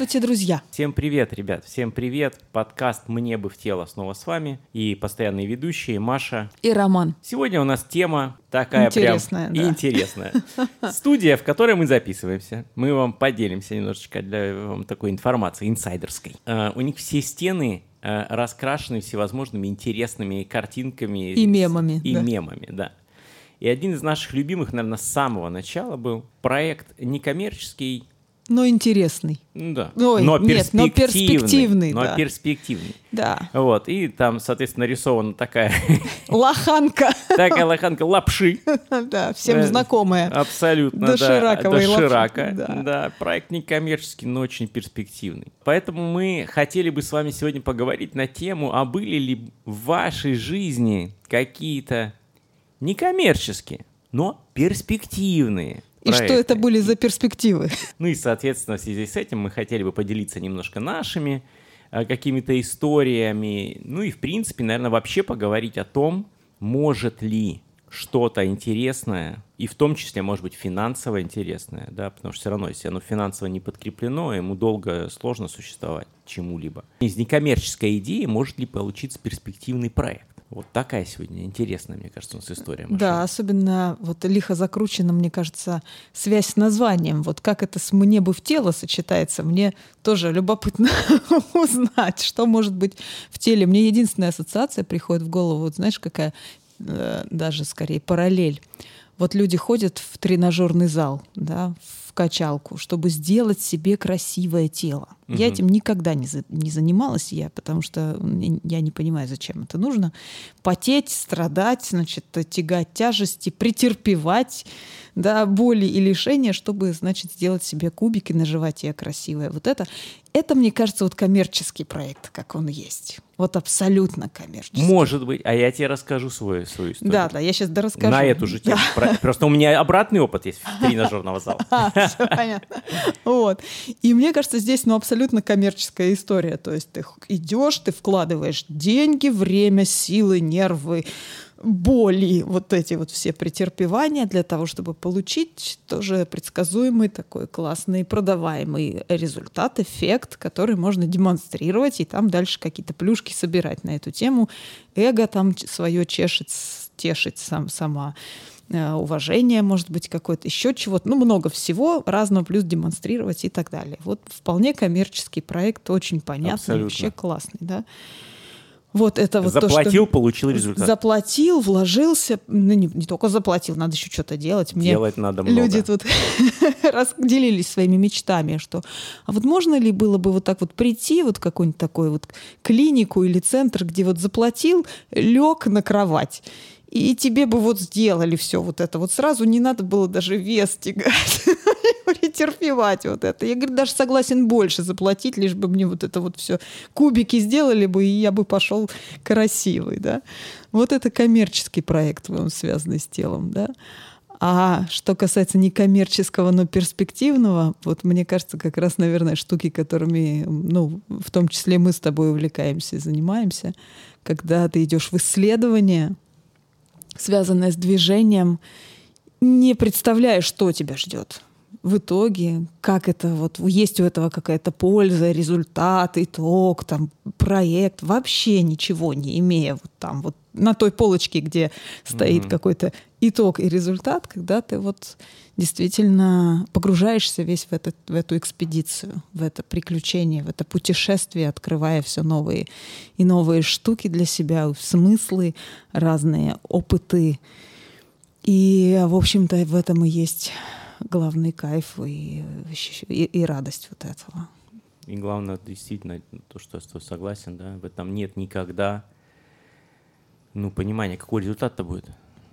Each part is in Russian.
Здравствуйте, друзья! Всем привет, ребят, всем привет. Подкаст «Мне бы в тело» снова с вами. И постоянные ведущие Маша. И Роман. Сегодня у нас тема такая Интересная, прям да. интересная. Студия, в которой мы записываемся. Мы вам поделимся немножечко для вам такой информации инсайдерской. А, у них все стены а, раскрашены всевозможными интересными картинками. И мемами, И да. мемами, да. И один из наших любимых, наверное, с самого начала был проект некоммерческий, Но интересный. ну да, Ой, но нет, но перспективный, но да. перспективный. Да. Вот, и там, соответственно, нарисована такая, Лоханка. такая лоханка лапши. Да, всем Э, знакомая. Абсолютно, да. Дошираковой Доширака, да. Проект некоммерческий, но очень перспективный. Поэтому мы хотели бы с вами сегодня поговорить на тему, а были ли в вашей жизни какие-то некоммерческие, но перспективные И что проекты? это были за перспективы? Ну и, соответственно, в связи с этим мы хотели бы поделиться немножко нашими э, какими-то историями. Ну и, в принципе, наверное, вообще поговорить о том, может ли что-то интересное, и в том числе, может быть, финансово интересное, да, потому что все равно, если оно финансово не подкреплено, ему долго сложно существовать чему-либо. Из некоммерческой идеи может ли получиться перспективный проект? Вот такая сегодня интересная, мне кажется, у нас история. Маша. Да, особенно вот лихо закручена, мне кажется, связь с названием. Вот как это с «мне бы в тело» сочетается, мне тоже любопытно узнать, что может быть в теле. Мне единственная ассоциация приходит в голову, вот знаешь, какая э, даже скорее параллель. Вот люди ходят в тренажерный зал, да, в качалку, чтобы сделать себе красивое тело. Я Мгм. этим никогда не, за- не занималась, я, потому что я не понимаю, зачем это нужно. Потеть, страдать, значит, тягать тяжести, претерпевать да, боли и лишения, чтобы, значит, сделать себе кубики на животе красивое. Вот это, это, мне кажется, вот коммерческий проект, как он есть. Вот абсолютно коммерческий. Может быть, а я тебе расскажу свою, свою историю. Да, да, я сейчас расскажу. На эту же тему. Про- Просто у меня обратный опыт есть в тренажерного зала. Всё понятно. Вот. И мне кажется, здесь ну, абсолютно коммерческая история. То есть ты идешь, ты вкладываешь деньги, время, силы, нервы, боли, вот эти вот все претерпевания для того, чтобы получить тоже предсказуемый такой классный продаваемый результат, эффект, который можно демонстрировать и там дальше какие-то плюшки собирать на эту тему. Эго там свое чешет, тешить сам, сама э, уважение, может быть, какое-то еще чего-то. Ну, много всего разного, плюс демонстрировать и так далее. Вот вполне коммерческий проект, очень понятный, Абсолютно. вообще классный, да. Вот это вот то, Заплатил, что... получил результат. Заплатил, вложился, ну не, не только заплатил, надо еще что-то делать. Мне Делать надо много. люди тут разделились своими мечтами, что а вот можно ли было бы вот так вот прийти вот в какую-нибудь такую вот клинику или центр, где вот заплатил, лег на кровать, и тебе бы вот сделали все вот это. Вот сразу не надо было даже вес тягать, претерпевать вот это. Я, говорю, даже согласен больше заплатить, лишь бы мне вот это вот все кубики сделали бы, и я бы пошел красивый, да. Вот это коммерческий проект, он связанный с телом, да. А что касается некоммерческого, но перспективного, вот мне кажется, как раз, наверное, штуки, которыми, ну, в том числе мы с тобой увлекаемся и занимаемся, когда ты идешь в исследование, связанное с движением, не представляешь, что тебя ждет. В итоге, как это вот, есть у этого какая-то польза, результат, итог, там, проект, вообще ничего не имея вот там вот на той полочке, где стоит Мгм. какой-то итог и результат, когда ты вот действительно погружаешься весь в, этот, в эту экспедицию, в это приключение, в это путешествие, открывая все новые и новые штуки для себя, смыслы, разные опыты. И, в общем-то, в этом и есть главный кайф и, и, и радость вот этого. И главное, действительно, то, что с тобой согласен, да, в этом нет никогда, ну, понимания, какой результат-то будет.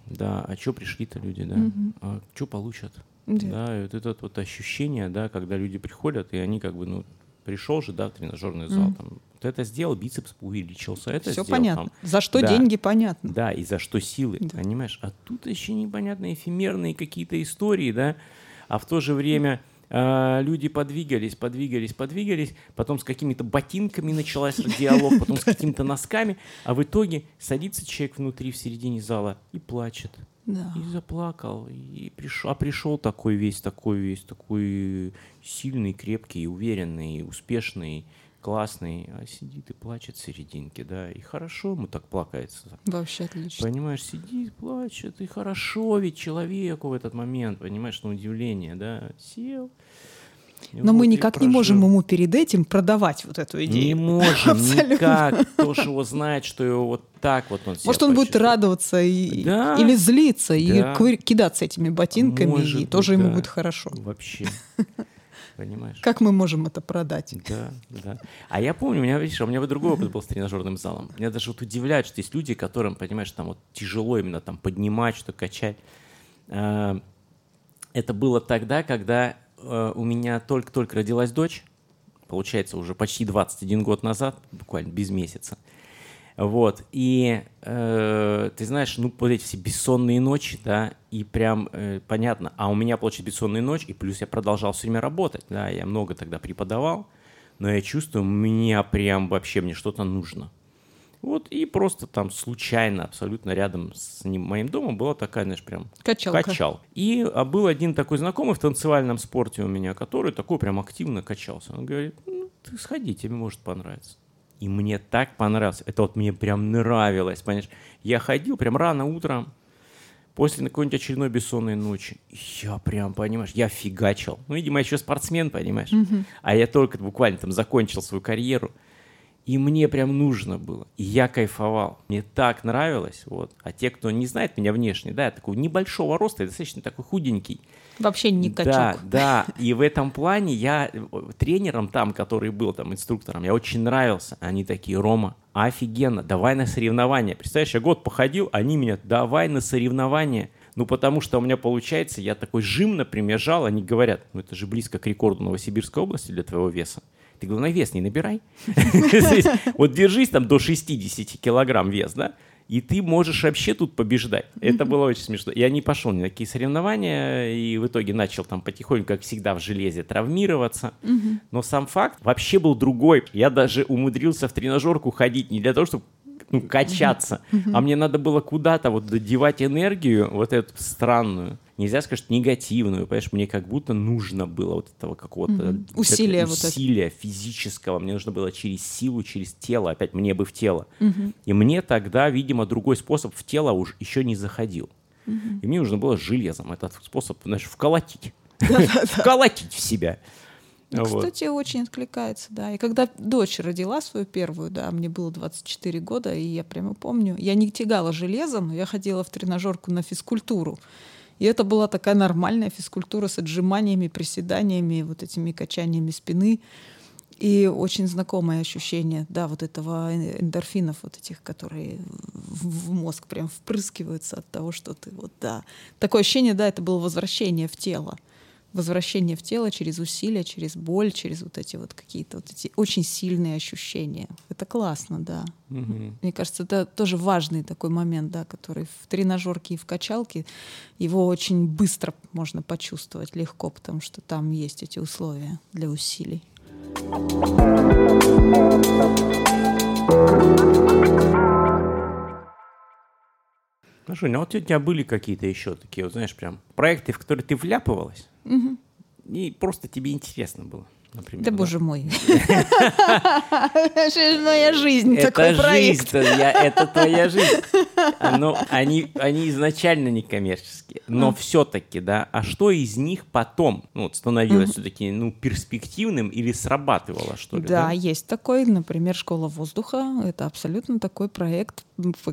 Да, а что пришли-то люди, да? Мгм. А что получат? Да. Да, и вот это вот ощущение, да, когда люди приходят, и они как бы, ну, пришел же, да, в тренажерный зал, Мгм. там, вот это сделал, бицепс увеличился, это Все сделал, понятно. там, За что Да. деньги, понятно. Да, и за что силы, Да. понимаешь? А тут еще непонятные эфемерные какие-то истории, да? А в то же время а, люди подвигались, подвигались, подвигались, потом с какими-то ботинками началась диалог, потом с какими-то носками, а в итоге садится человек внутри, в середине зала и плачет. Да. И заплакал. И пришел, а пришел такой весь, такой весь, такой сильный, крепкий, уверенный, успешный, классный, а сидит и плачет в серединке, да, и хорошо ему так плакается. Вообще отлично. Понимаешь, сидит, плачет, и хорошо ведь человеку в этот момент, понимаешь, на удивление, да, сел. и Но вот мы и никак не можем ему перед этим продавать вот эту Не идею. можем Абсолютно. никак. Кто ж его знает, что его вот так вот он Может, он будет почувствует. радоваться и, Да. или злиться, и Да. квыр- кидаться этими ботинками, Может и быть, тоже ему да. будет хорошо. Вообще. Понимаешь? Как мы можем это продать? Да, да. А я помню, у меня, видишь, у меня вот другой опыт был с тренажерным залом. Меня даже вот удивляет, что есть люди, которым, понимаешь, там вот тяжело именно там поднимать, что качать. А, Это было тогда, когда э, у меня только-только родилась дочь, получается, уже почти 21 год назад, буквально без месяца. Вот, и э, ты знаешь, ну, вот эти все бессонные ночи, да, и прям э, понятно, а у меня, получается, бессонная ночь, и плюс я продолжал все время работать, да, я много тогда преподавал, но я чувствую, мне прям вообще, мне что-то нужно. Вот, и просто там случайно, абсолютно рядом с ним, моим домом была такая, знаешь, прям Качалка. качал. И а, был один такой знакомый в танцевальном спорте у меня, который такой прям активно качался. Он говорит, ну, ты сходи, тебе может понравиться. И мне так понравилось. Это вот мне прям нравилось, понимаешь? Я ходил прям рано утром, после какой-нибудь очередной бессонной ночи. Я прям, понимаешь, я фигачил. Ну, видимо, я еще спортсмен, понимаешь? А я только буквально там закончил свою карьеру. И мне прям нужно было. И я кайфовал. Мне так нравилось. Вот. А те, кто не знает меня внешне, да, я такой небольшого роста, я достаточно такой худенький. Вообще не качок. Да, да. И в этом плане я э, тренером там, который был там инструктором, я очень нравился. Они такие, Рома, офигенно, давай на соревнования. Представляешь, я год походил, они меня, давай на соревнования. Ну, потому что у меня получается, я такой жим, например, жал, они говорят, ну, это же близко к рекорду Новосибирской области для твоего веса. Ты, главное, вес не набирай. Вот держись там до 60 килограмм вес, да? И ты можешь вообще тут побеждать. Это было очень смешно. Я не пошел ни на какие соревнования, и в итоге начал там потихоньку, как всегда, в железе травмироваться. Но сам факт вообще был другой. Я даже умудрился в тренажерку ходить не для того, чтобы ну, качаться, а мне надо было куда-то вот додевать энергию, вот эту странную. Нельзя сказать, что негативную, понимаешь, мне как будто нужно было вот этого какого-то это Усилия вот это. усилия физического, мне нужно было через силу, через тело, опять мне бы в тело. Мгм. И мне тогда, видимо, другой способ в тело уж еще не заходил. И мне нужно было железом этот способ, знаешь, вколотить. Вколотить в себя. Ну, Вот. Кстати, очень откликается, да. И когда дочь родила свою первую, да, мне было 24 года, и я прямо помню, я не тягала железом, но я ходила в тренажерку на физкультуру. И это была такая нормальная физкультура с отжиманиями, приседаниями, вот этими качаниями спины. И очень знакомое ощущение, да, вот этого эндорфинов, вот этих, которые в мозг прям впрыскиваются от того, что ты вот, да. Такое ощущение, да, это было возвращение в тело возвращение в тело через усилия, через боль, через вот эти вот какие-то вот эти очень сильные ощущения. Это классно, да. Мгм. Мне кажется, это тоже важный такой момент, да, который в тренажерке и в качалке его очень быстро можно почувствовать легко, потому что там есть эти условия для усилий. Ну, Жень, а вот у тебя были какие-то еще такие, вот, знаешь, прям проекты, в которые ты вляпывалась, и просто тебе интересно было, например. Да, боже мой. Это моя жизнь, такой проект. это твоя жизнь. Но они, изначально не коммерческие, но все-таки, да. А что из них потом ну, становилось все-таки ну, перспективным или срабатывало, что ли? Да, есть такой, например, «Школа воздуха». Это абсолютно такой проект,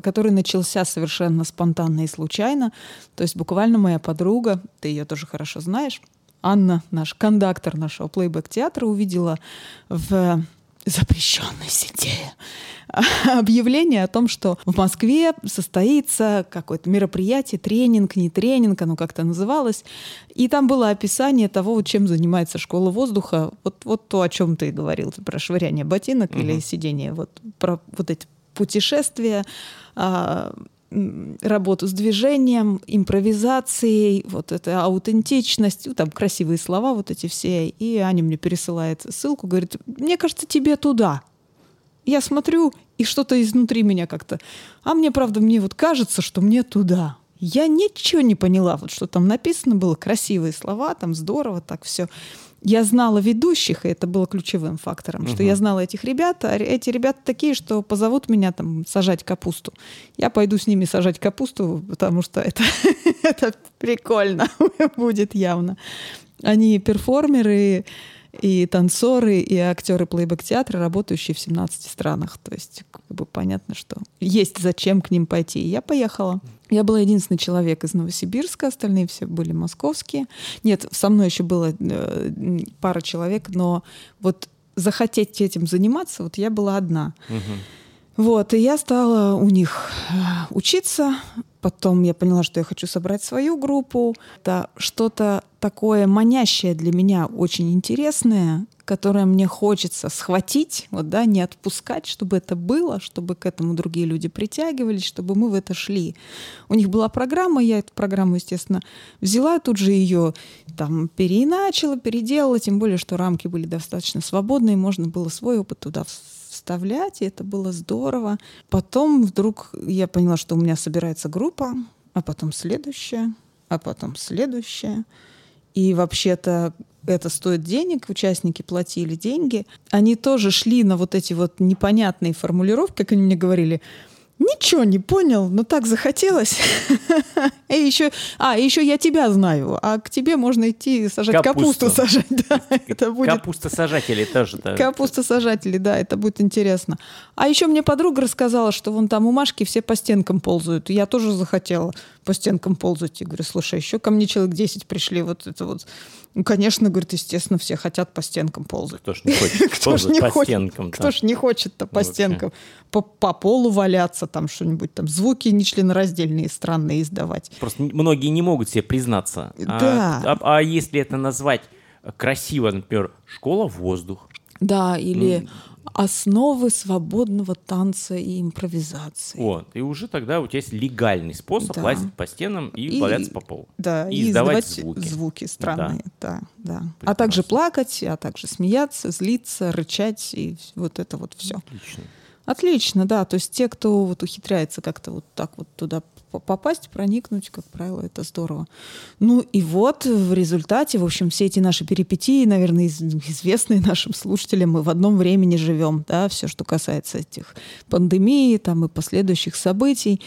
который начался совершенно спонтанно и случайно. То есть буквально моя подруга, ты ее тоже хорошо знаешь, Анна, наш кондактор нашего плейбэк-театра, увидела в запрещенной сети объявление о том, что в Москве состоится какое-то мероприятие, тренинг, не тренинг, оно как-то называлось. И там было описание того, чем занимается школа воздуха. Вот, вот то, о чем ты говорил, про швыряние ботинок или сидение, вот про вот эти путешествия, а, работу с движением, импровизацией, вот эта аутентичность, ну, там красивые слова вот эти все. И Аня мне пересылает ссылку, говорит, мне кажется, тебе туда. Я смотрю, и что-то изнутри меня как-то. А мне, правда, мне вот кажется, что мне туда. Я ничего не поняла, вот что там написано было, красивые слова, там здорово, так все. Я знала ведущих, и это было ключевым фактором, угу. что я знала этих ребят, а эти ребята такие, что позовут меня там сажать капусту. Я пойду с ними сажать капусту, потому что это, это прикольно будет явно. Они перформеры, и танцоры, и актеры плейбэк-театра, работающие в 17 странах. То есть как бы понятно, что есть зачем к ним пойти. И я поехала. Я была единственный человек из Новосибирска, остальные все были московские. Нет, со мной еще было э, пара человек, но вот захотеть этим заниматься, вот я была одна. Угу. Вот, и я стала у них э, учиться, Потом я поняла, что я хочу собрать свою группу. Это что-то такое манящее для меня, очень интересное, которое мне хочется схватить, вот, да, не отпускать, чтобы это было, чтобы к этому другие люди притягивались, чтобы мы в это шли. У них была программа, я эту программу, естественно, взяла, тут же ее там переиначила, переделала, тем более, что рамки были достаточно свободные, можно было свой опыт туда вставлять, и это было здорово. Потом вдруг я поняла, что у меня собирается группа, а потом следующая, а потом следующая. И вообще-то это стоит денег, участники платили деньги. Они тоже шли на вот эти вот непонятные формулировки, как они мне говорили – Ничего не понял, но так захотелось. И еще, а, еще я тебя знаю, а к тебе можно идти сажать капусту, капусту сажать. Да, это будет... Капуста сажатели тоже. Да. Капуста сажатели, да, это будет интересно. А еще мне подруга рассказала, что вон там у Машки все по стенкам ползают. Я тоже захотела по стенкам ползать. И говорю, слушай, еще ко мне человек 10 пришли, вот это вот ну, конечно, говорит, естественно, все хотят по стенкам ползать. Кто ж не хочет кто ж не по хочет, стенкам? Кто ж не хочет-то по ну, стенкам? По, по полу валяться, там что-нибудь, там звуки нечленораздельные, странные издавать. Просто многие не могут себе признаться. А, да. А, а, а если это назвать красиво, например, школа воздух. Да, или основы свободного танца и импровизации. Вот. И уже тогда у тебя есть легальный способ да. лазить по стенам и, и валяться по полу. Да, и, и издавать, звуки. звуки странные. Да, да. да. А также плакать, а также смеяться, злиться, рычать и вот это вот все. Отлично. Отлично, да. То есть те, кто вот ухитряется как-то вот так вот туда попасть, проникнуть, как правило, это здорово. Ну и вот в результате, в общем, все эти наши перипетии, наверное, известные нашим слушателям, мы в одном времени живем, да, все, что касается этих пандемии там и последующих событий.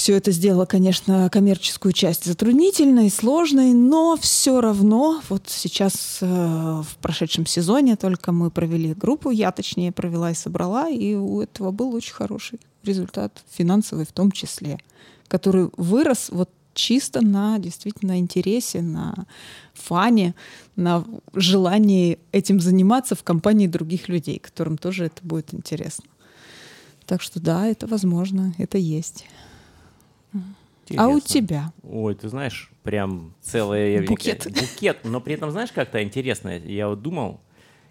Все это сделало, конечно, коммерческую часть затруднительной, сложной, но все равно вот сейчас э, в прошедшем сезоне только мы провели группу, я точнее провела и собрала, и у этого был очень хороший результат, финансовый в том числе который вырос вот чисто на действительно интересе, на фане, на желании этим заниматься в компании других людей, которым тоже это будет интересно. Так что да, это возможно, это есть. Интересно. А у тебя? Ой, ты знаешь, прям целый букет. букет. Но при этом знаешь, как-то интересно. Я вот думал,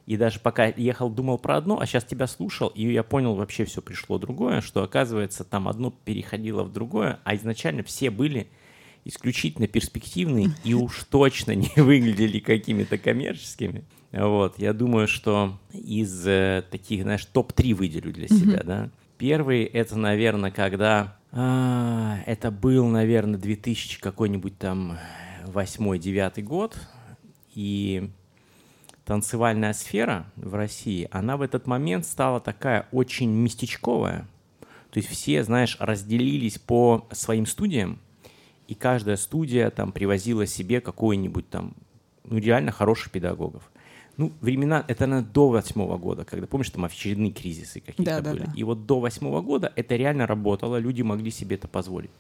и даже пока ехал, думал про одно, а сейчас тебя слушал, и я понял, вообще все пришло другое, что оказывается там одно переходило в другое, а изначально все были исключительно перспективные и уж точно не выглядели какими-то коммерческими. Вот, я думаю, что из э, таких, знаешь, топ-3 выделю для себя, да. Первый это, наверное, когда а, это был, наверное, 2000 какой-нибудь там восьмой-девятый год, и танцевальная сфера в России, она в этот момент стала такая очень местечковая. То есть все, знаешь, разделились по своим студиям, и каждая студия там привозила себе какой-нибудь там, ну, реально хороших педагогов. Ну, времена, это, наверное, до восьмого года, когда, помнишь, там очередные кризисы какие-то да, были. Да, да. И вот до восьмого года это реально работало, люди могли себе это позволить.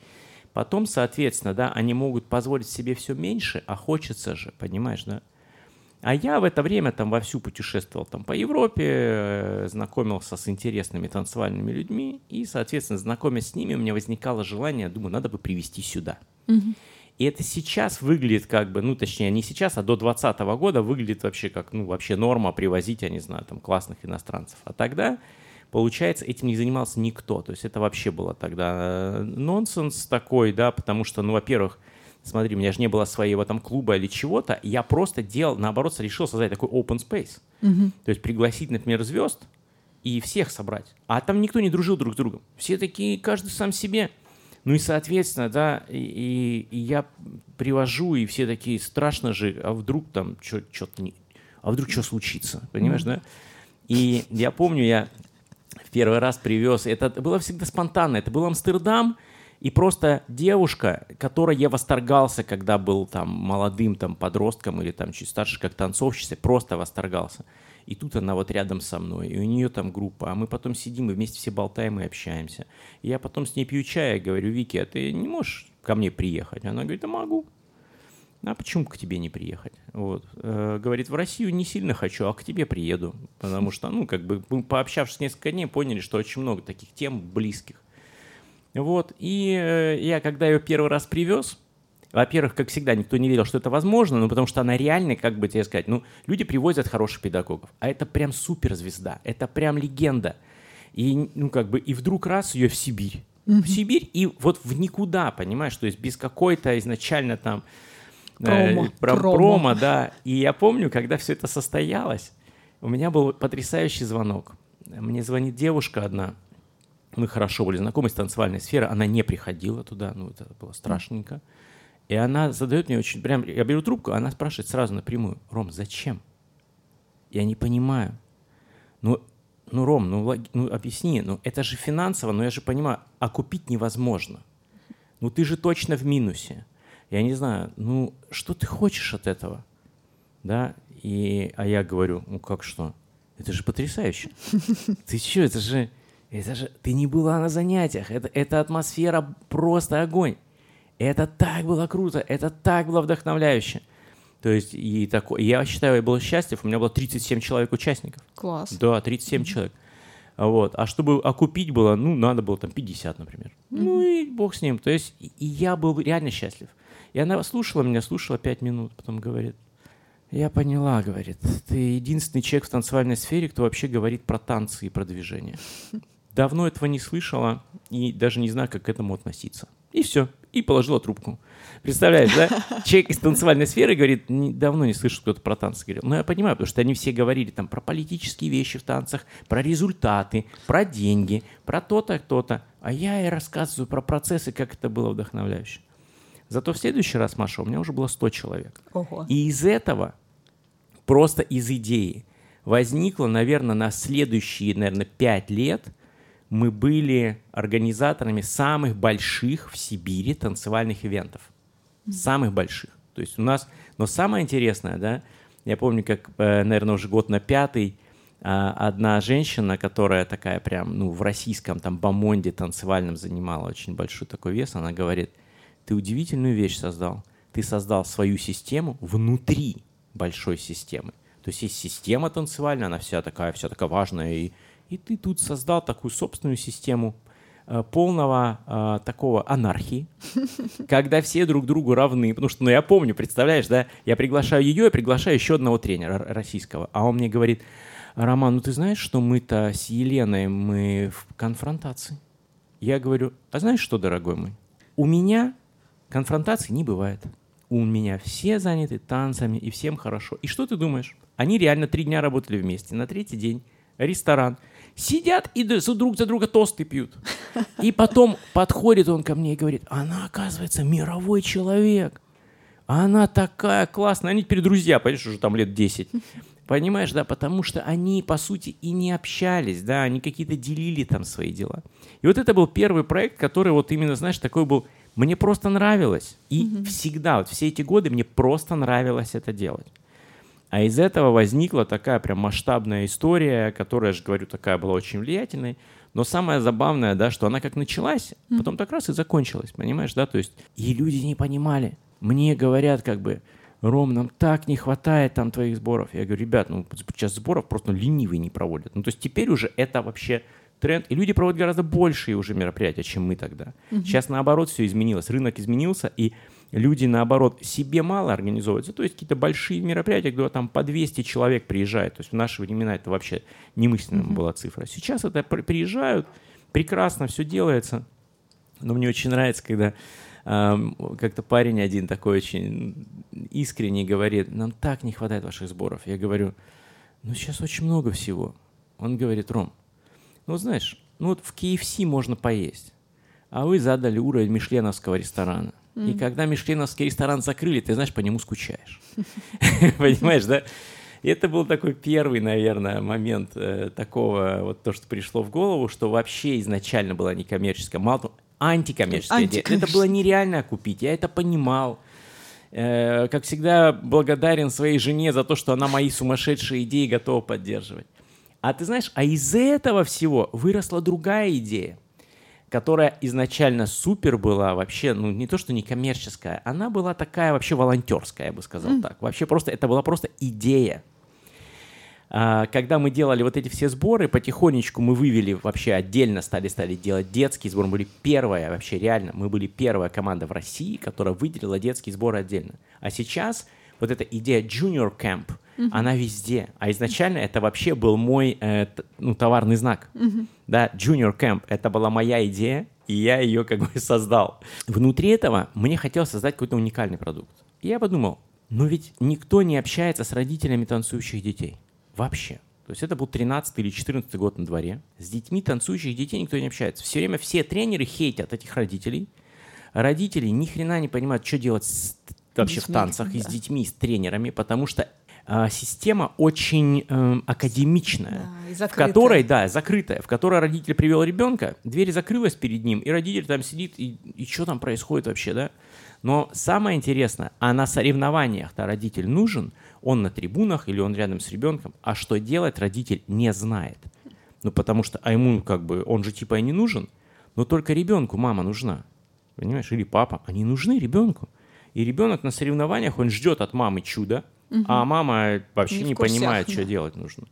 Потом, соответственно, да, они могут позволить себе все меньше, а хочется же, понимаешь, да? А я в это время там вовсю путешествовал там по Европе, э, знакомился с интересными танцевальными людьми, и, соответственно, знакомясь с ними, у меня возникало желание, думаю, надо бы привести сюда. Угу. И это сейчас выглядит как бы, ну, точнее, не сейчас, а до 2020 года выглядит вообще как, ну, вообще норма привозить, я не знаю, там, классных иностранцев. А тогда, получается, этим не занимался никто. То есть это вообще было тогда э, нонсенс такой, да, потому что, ну, во-первых, смотри, у меня же не было своего там клуба или чего-то, я просто делал, наоборот, решил создать такой open space. Угу. То есть пригласить, например, звезд и всех собрать. А там никто не дружил друг с другом. Все такие, каждый сам себе. Ну и, соответственно, да, и, и я привожу, и все такие, страшно же, а вдруг там что-то не... А вдруг что случится, понимаешь, mm-hmm. да? И я помню, я в первый раз привез, это было всегда спонтанно, это был Амстердам, и просто девушка, которой я восторгался, когда был там молодым там подростком или там чуть старше, как танцовщица, просто восторгался. И тут она вот рядом со мной, и у нее там группа, а мы потом сидим и вместе все болтаем и общаемся. И я потом с ней пью чай и говорю, Вики, а ты не можешь ко мне приехать? Она говорит, да могу. А почему к тебе не приехать? Вот. Э, говорит, в Россию не сильно хочу, а к тебе приеду. Потому что, ну, как бы, мы, пообщавшись несколько дней, поняли, что очень много таких тем близких. Вот. И э, я, когда ее первый раз привез, во-первых, как всегда, никто не верил, что это возможно, ну, потому что она реально, как бы тебе сказать, ну, люди привозят хороших педагогов, а это прям суперзвезда, это прям легенда. И, ну, как бы, и вдруг раз ее в Сибирь. Mm-hmm. В Сибирь и вот в никуда, понимаешь, то есть без какой-то изначально там промо, э, про, промо. промо, да. И я помню, когда все это состоялось, у меня был потрясающий звонок. Мне звонит девушка одна, мы хорошо были знакомы с танцевальной сферой, она не приходила туда, ну это было страшненько. И она задает мне очень прям, я беру трубку, она спрашивает сразу напрямую, Ром, зачем? Я не понимаю. Ну, ну Ром, ну, ну объясни, ну это же финансово, но я же понимаю, а купить невозможно. Ну ты же точно в минусе. Я не знаю, ну что ты хочешь от этого? Да, и, а я говорю, ну как что? Это же потрясающе. Ты что, это же, это же, ты не была на занятиях, это, это атмосфера просто огонь. Это так было круто, это так было вдохновляюще. То есть, и такой, я считаю, я был счастлив, у меня было 37 человек участников. Класс. Да, 37 mm-hmm. человек. Вот. А чтобы окупить было, ну, надо было там 50, например. Mm-hmm. Ну и бог с ним. То есть, и я был реально счастлив. И она слушала меня, слушала 5 минут, потом говорит, я поняла, говорит, ты единственный человек в танцевальной сфере, кто вообще говорит про танцы и про движение. Давно этого не слышала и даже не знаю, как к этому относиться. И все. И положила трубку. Представляешь, да? Человек из танцевальной сферы говорит, давно не слышу, кто-то про танцы говорил. Но я понимаю, потому что они все говорили там про политические вещи в танцах, про результаты, про деньги, про то-то, то-то. А я и рассказываю про процессы, как это было вдохновляюще. Зато в следующий раз, Маша, у меня уже было 100 человек. Ого. И из этого, просто из идеи, возникло, наверное, на следующие, наверное, 5 лет – мы были организаторами самых больших в Сибири танцевальных ивентов. Самых больших. То есть у нас... Но самое интересное, да, я помню, как, э, наверное, уже год на пятый а, одна женщина, которая такая прям, ну, в российском там бомонде танцевальном занимала очень большой такой вес, она говорит, ты удивительную вещь создал. Ты создал свою систему внутри большой системы. То есть есть система танцевальная, она вся такая, вся такая важная и и ты тут создал такую собственную систему э, полного э, такого анархии, когда все друг другу равны. Потому что, ну, я помню, представляешь, да, я приглашаю ее, я приглашаю еще одного тренера российского, а он мне говорит, Роман, ну ты знаешь, что мы-то с Еленой, мы в конфронтации? Я говорю, а знаешь что, дорогой мой, у меня конфронтации не бывает. У меня все заняты танцами, и всем хорошо. И что ты думаешь? Они реально три дня работали вместе. На третий день ресторан – сидят и друг за друга тосты пьют. И потом подходит он ко мне и говорит, она, оказывается, мировой человек. Она такая классная. Они теперь друзья, понимаешь, уже там лет 10. Понимаешь, да, потому что они, по сути, и не общались, да, они какие-то делили там свои дела. И вот это был первый проект, который вот именно, знаешь, такой был, мне просто нравилось. И mm-hmm. всегда, вот все эти годы мне просто нравилось это делать. А из этого возникла такая прям масштабная история, которая, я же говорю, такая была очень влиятельной. Но самое забавное, да, что она как началась, потом так раз и закончилась, понимаешь, да, то есть и люди не понимали. Мне говорят как бы, Ром, нам так не хватает там твоих сборов. Я говорю, ребят, ну сейчас сборов просто ну, ленивые не проводят. Ну то есть теперь уже это вообще тренд, и люди проводят гораздо большие уже мероприятия, чем мы тогда. Угу. Сейчас наоборот все изменилось, рынок изменился, и люди, наоборот, себе мало организовываются, то есть какие-то большие мероприятия, где там по 200 человек приезжает. То есть в наши времена это вообще немыслимая mm-hmm. была цифра. Сейчас это приезжают, прекрасно все делается. Но мне очень нравится, когда как-то парень один такой очень искренний говорит, нам так не хватает ваших сборов. Я говорю, ну сейчас очень много всего. Он говорит, Ром, ну знаешь, ну вот в KFC можно поесть, а вы задали уровень мишленовского ресторана. И когда мишленовский ресторан закрыли, ты, знаешь, по нему скучаешь. Понимаешь, да? И это был такой первый, наверное, момент э, такого, вот то, что пришло в голову, что вообще изначально была некоммерческая, мало того, антикоммерческая идея. Это было нереально купить, я это понимал. Э, как всегда, благодарен своей жене за то, что она мои сумасшедшие идеи готова поддерживать. А ты знаешь, а из этого всего выросла другая идея – которая изначально супер была, вообще, ну, не то, что не коммерческая, она была такая вообще волонтерская, я бы сказал mm. так. Вообще просто, это была просто идея. А, когда мы делали вот эти все сборы, потихонечку мы вывели вообще отдельно, стали, стали делать детский сбор. Мы были первая, вообще реально, мы были первая команда в России, которая выделила детский сбор отдельно. А сейчас вот эта идея Junior Camp, uh-huh. она везде. А изначально это вообще был мой э, ну, товарный знак. Uh-huh. Да, Junior Camp, это была моя идея, и я ее как бы создал. Внутри этого мне хотелось создать какой-то уникальный продукт. И я подумал, ну ведь никто не общается с родителями танцующих детей. Вообще. То есть это был 13 или 14 год на дворе. С детьми танцующих детей никто не общается. Все время все тренеры хейтят этих родителей. Родители ни хрена не понимают, что делать с вообще в танцах и с детьми, и с тренерами, потому что э, система очень э, академичная, да, в которой, да, закрытая, в которой родитель привел ребенка, дверь закрылась перед ним, и родитель там сидит, и, и что там происходит вообще, да? Но самое интересное, а на соревнованиях-то родитель нужен, он на трибунах или он рядом с ребенком, а что делать родитель не знает. Ну, потому что, а ему как бы, он же типа и не нужен, но только ребенку мама нужна. Понимаешь? Или папа. Они нужны ребенку. И ребенок на соревнованиях, он ждет от мамы чуда, угу. а мама вообще не, не понимает, да. что делать нужно.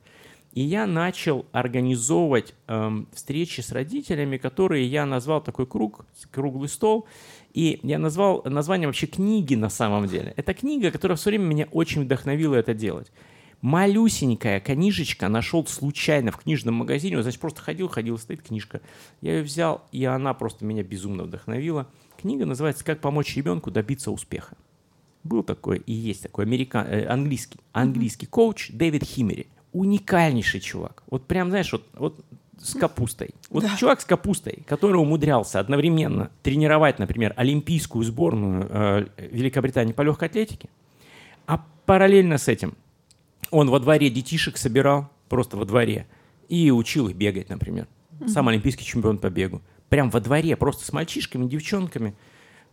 И я начал организовывать эм, встречи с родителями, которые я назвал такой круг, круглый стол. И я назвал название вообще книги на самом деле. Это книга, которая все время меня очень вдохновила это делать. Малюсенькая книжечка нашел случайно в книжном магазине. Вот, значит, просто ходил, ходил, стоит книжка. Я ее взял, и она просто меня безумно вдохновила. Книга называется «Как помочь ребенку добиться успеха». Был такой и есть такой американ, э, английский, английский mm-hmm. коуч Дэвид Химмери. Уникальнейший чувак. Вот прям, знаешь, вот, вот с капустой. Вот да. чувак с капустой, который умудрялся одновременно тренировать, например, олимпийскую сборную э, Великобритании по легкой атлетике, а параллельно с этим он во дворе детишек собирал, просто во дворе, и учил их бегать, например. Mm-hmm. Сам олимпийский чемпион по бегу прям во дворе, просто с мальчишками, девчонками.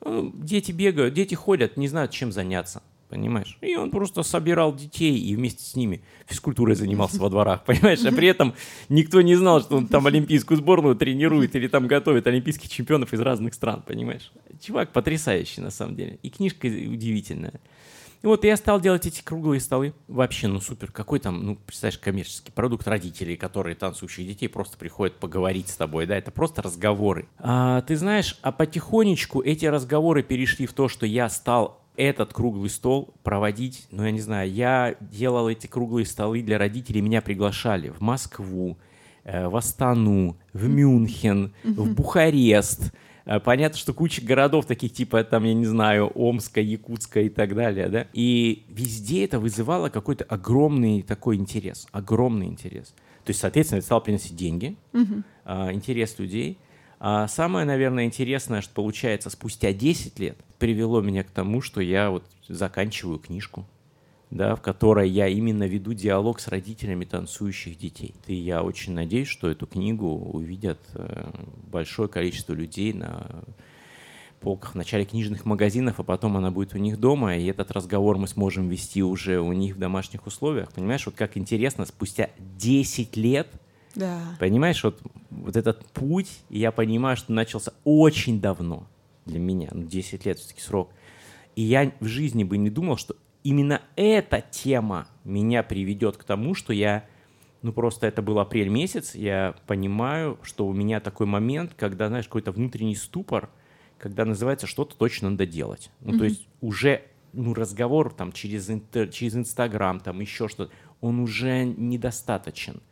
Ну, дети бегают, дети ходят, не знают, чем заняться. Понимаешь? И он просто собирал детей и вместе с ними физкультурой занимался во дворах, понимаешь? А при этом никто не знал, что он там олимпийскую сборную тренирует или там готовит олимпийских чемпионов из разных стран, понимаешь? Чувак потрясающий на самом деле. И книжка удивительная. И вот я стал делать эти круглые столы. Вообще, ну супер. Какой там, ну, представляешь, коммерческий продукт родителей, которые танцующих детей просто приходят поговорить с тобой, да, это просто разговоры. А, ты знаешь, а потихонечку эти разговоры перешли в то, что я стал этот круглый стол проводить, ну, я не знаю, я делал эти круглые столы для родителей, меня приглашали в Москву, э, в Астану, в Мюнхен, в Бухарест, понятно, что куча городов таких типа, там, я не знаю, Омска, Якутска и так далее, да. И везде это вызывало какой-то огромный такой интерес, огромный интерес. То есть, соответственно, это стало приносить деньги, угу. интерес людей. А самое, наверное, интересное, что получается спустя 10 лет привело меня к тому, что я вот заканчиваю книжку да, в которой я именно веду диалог с родителями танцующих детей. И я очень надеюсь, что эту книгу увидят э, большое количество людей на полках в начале книжных магазинов, а потом она будет у них дома, и этот разговор мы сможем вести уже у них в домашних условиях. Понимаешь, вот как интересно, спустя 10 лет, да. понимаешь, вот, вот этот путь, я понимаю, что начался очень давно для меня, ну, 10 лет все-таки срок. И я в жизни бы не думал, что именно эта тема меня приведет к тому, что я, ну просто это был апрель месяц, я понимаю, что у меня такой момент, когда, знаешь, какой-то внутренний ступор, когда называется что-то точно надо делать. Ну, mm-hmm. то есть уже ну, разговор там через, интер, через Инстаграм, там еще что-то, он уже недостаточен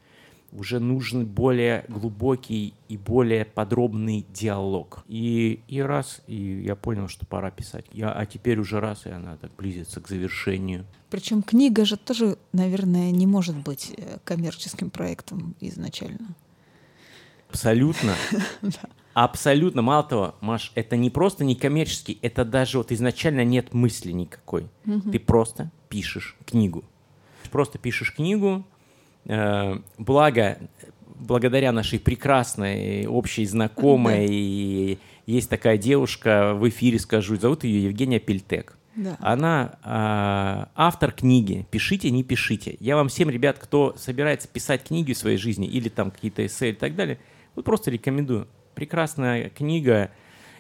уже нужен более глубокий и более подробный диалог. И, и раз, и я понял, что пора писать. Я, а теперь уже раз, и она так близится к завершению. Причем книга же тоже, наверное, не может быть э, коммерческим проектом изначально. Абсолютно. Абсолютно. Мало того, Маш, это не просто не коммерческий, это даже вот изначально нет мысли никакой. Ты просто пишешь книгу. Просто пишешь книгу. Э, благо, благодаря нашей прекрасной общей знакомой, есть такая девушка, в эфире скажу, зовут ее Евгения Пельтек. Да. Она э, автор книги «Пишите, не пишите». Я вам всем, ребят, кто собирается писать книги в своей жизни или там какие-то эссе и так далее, вот просто рекомендую. Прекрасная книга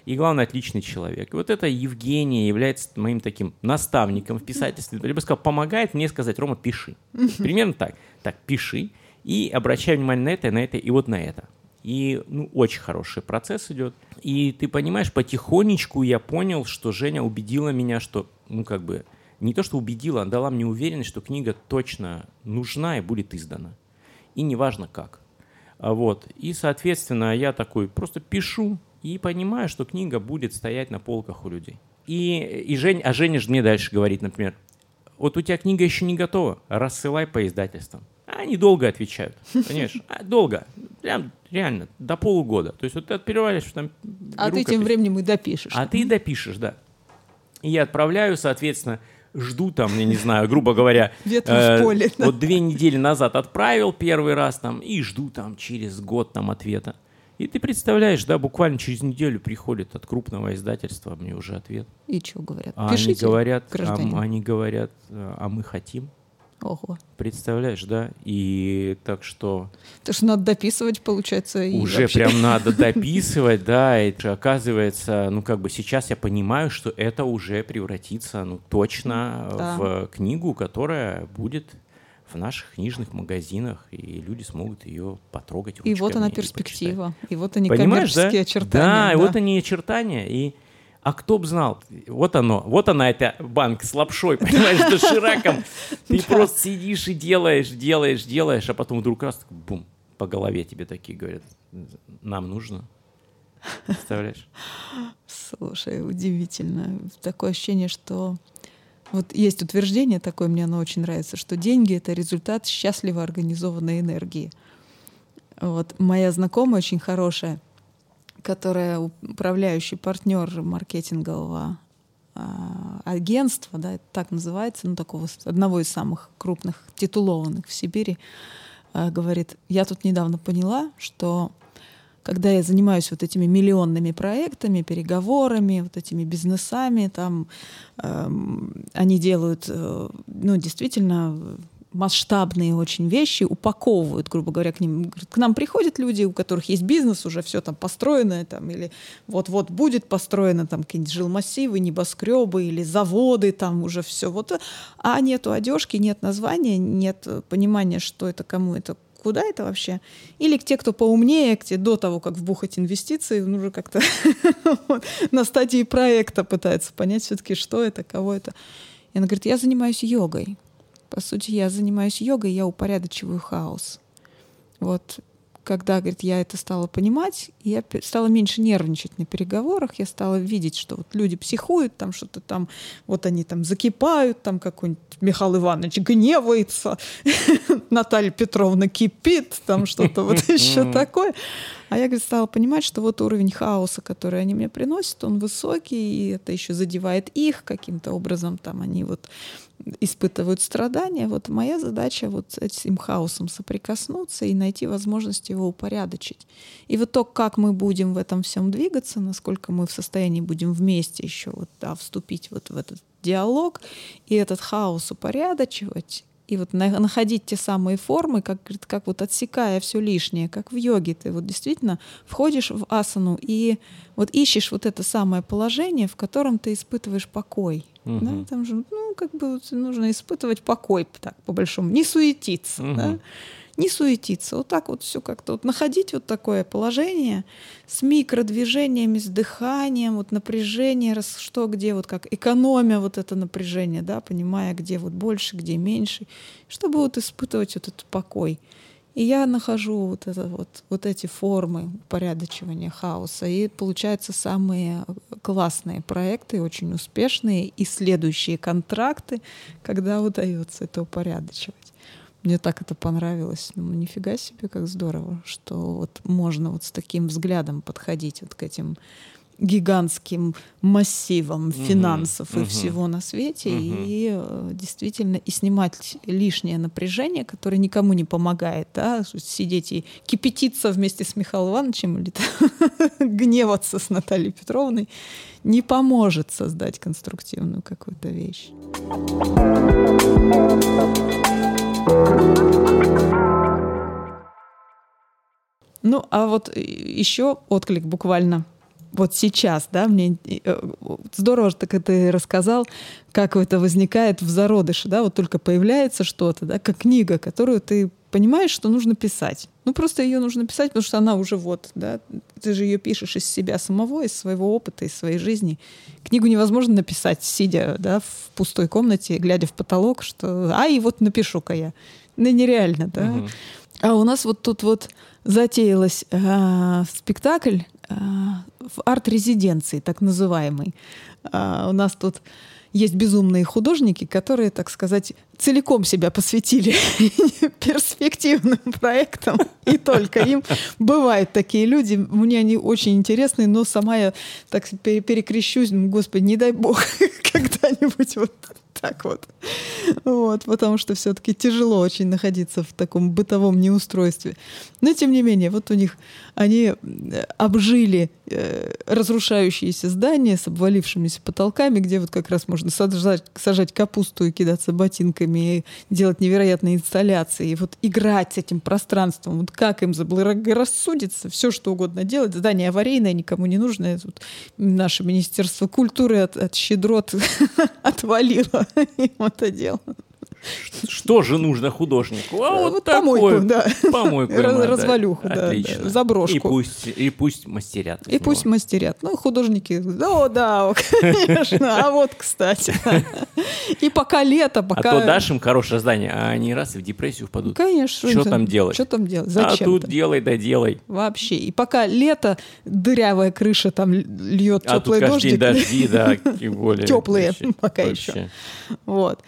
и, главное, отличный человек. И вот это Евгения является моим таким наставником в писательстве. Я бы сказал, помогает мне сказать, Рома, пиши. Примерно так. Так, пиши и обращай внимание на это, на это и вот на это. И ну, очень хороший процесс идет. И ты понимаешь, потихонечку я понял, что Женя убедила меня, что, ну, как бы, не то, что убедила, а дала мне уверенность, что книга точно нужна и будет издана. И неважно как. А вот. И, соответственно, я такой просто пишу и понимаю, что книга будет стоять на полках у людей. И, и Жень, а Женя же мне дальше говорит, например, вот у тебя книга еще не готова, рассылай по издательствам. Они долго отвечают, понимаешь? А, долго. Прям реально, до полугода. То есть вот ты отправляешь там... А ты тем временем и допишешь. А ты и допишешь, да. И я отправляю, соответственно, жду там, я не знаю, грубо говоря... Ветру в э, поле. Вот две недели назад отправил первый раз там и жду там через год там ответа. И ты представляешь, да, буквально через неделю приходит от крупного издательства мне уже ответ. И что говорят? А Пишите, они говорят, а, они говорят, а мы хотим. Ого. Представляешь, да? И так что То, что надо дописывать, получается, и уже вообще- прям надо дописывать, да, и оказывается, ну как бы сейчас я понимаю, что это уже превратится, ну точно Да. в книгу, которая будет в наших книжных магазинах, и люди смогут ее потрогать. И вот она ручками и перспектива, и вот они Понимаешь, да? коммерческие очертания. Да, и вот они очертания. И а кто б знал? Вот оно, вот она, это банк с лапшой, понимаешь, с дошираком. Ты Да. просто сидишь и делаешь, делаешь, делаешь, а потом вдруг раз, бум, по голове тебе такие говорят, нам нужно. Представляешь? Слушай, удивительно. Такое ощущение, что вот есть утверждение такое, мне оно очень нравится, что деньги — это результат счастливо организованной энергии. Вот моя знакомая очень хорошая, которая управляющий партнер маркетингового а, агентства, да, так называется, ну такого одного из самых крупных титулованных в Сибири, а, говорит, я тут недавно поняла, что когда я занимаюсь вот этими миллионными проектами, переговорами, вот этими бизнесами, там эм, они делают, э, ну, действительно масштабные очень вещи, упаковывают, грубо говоря, к ним. К нам приходят люди, у которых есть бизнес, уже все там построено, там, или вот-вот будет построено там какие-нибудь жилмассивы, небоскребы или заводы, там уже все. Вот, а нету одежки, нет названия, нет э, понимания, что это, кому это, куда это вообще. Или те, кто поумнее, те до того, как вбухать инвестиции, ну, уже как-то на стадии проекта пытаются понять все-таки, что это, кого это. И она говорит, я занимаюсь йогой. По сути, я занимаюсь йогой, я упорядочиваю хаос. Вот когда, говорит, я это стала понимать, я стала меньше нервничать на переговорах, я стала видеть, что вот люди психуют, там что-то там, вот они там закипают, там какой-нибудь Михаил Иванович гневается, Наталья Петровна кипит, там что-то вот еще такое. А я, говорит, стала понимать, что вот уровень хаоса, который они мне приносят, он высокий, и это еще задевает их каким-то образом, там они вот испытывают страдания. Вот моя задача вот с этим хаосом соприкоснуться и найти возможность его упорядочить. И вот то, как мы будем в этом всем двигаться, насколько мы в состоянии будем вместе еще вот, да, вступить вот в этот диалог и этот хаос упорядочивать, и вот на- находить те самые формы, как, как вот отсекая все лишнее, как в йоге, ты вот действительно входишь в асану и вот ищешь вот это самое положение, в котором ты испытываешь покой. Да, Мгм. там же, ну, как бы вот нужно испытывать покой, так, по большому, не суетиться, Мгм. да, не суетиться, вот так вот все как-то вот находить вот такое положение с микродвижениями, с дыханием, вот напряжение, раз что где, вот как экономия вот это напряжение, да, понимая, где вот больше, где меньше, чтобы вот испытывать вот этот покой. И я нахожу вот, это вот, вот эти формы упорядочивания хаоса. И получаются самые классные проекты, очень успешные, и следующие контракты, когда удается это упорядочивать. Мне так это понравилось. Думаю, нифига себе, как здорово, что вот можно вот с таким взглядом подходить вот к этим гигантским массивом угу, финансов угу, и всего на свете угу. и э, действительно и снимать лишнее напряжение, которое никому не помогает, да, сидеть и кипятиться вместе с Михаилом Ивановичем или гневаться с Натальей Петровной не поможет создать конструктивную какую-то вещь. Ну, а вот еще отклик буквально вот сейчас, да, мне э, здорово, что ты рассказал, как это возникает в зародыше, да, вот только появляется что-то, да, как книга, которую ты понимаешь, что нужно писать. Ну, просто ее нужно писать, потому что она уже вот, да, ты же ее пишешь из себя самого, из своего опыта, из своей жизни. Книгу невозможно написать, сидя, да, в пустой комнате, глядя в потолок, что, а, и вот напишу-ка я. Ну, нереально, да. Угу. А у нас вот тут вот затеялась э, спектакль в арт-резиденции, так называемый. Э, у нас тут есть безумные художники, которые, так сказать, целиком себя посвятили перспективным проектам, и только им. Бывают такие люди, мне они очень интересные, но сама я так перекрещусь, господи, не дай бог когда-нибудь вот так вот. Вот, потому что все-таки тяжело очень находиться в таком бытовом неустройстве. Но тем не менее, вот у них они обжили разрушающиеся здания с обвалившимися потолками, где вот как раз можно сажать, сажать капусту и кидаться ботинками, и делать невероятные инсталляции, и вот играть с этим пространством, вот как им заблагорассудится, все что угодно делать. Здание аварийное, никому не нужное. Тут наше Министерство культуры от, от щедрот отвалило им это дело. Что же нужно художнику? А вот, вот помойку, да. Помойку. Развалюху, да. Отлично. Заброшку. И пусть, и пусть мастерят. И пусть мастерят. Ну, художники, о, да, конечно. А вот, кстати. И пока лето, пока... А то дашь им хорошее здание, а они раз и в депрессию впадут. Конечно. Что там делать? Что там делать? Зачем? А тут делай, да делай. Вообще. И пока лето, дырявая крыша там льет теплый дождик. А тут каждый день дожди, да, тем более. Теплые пока еще. Вот.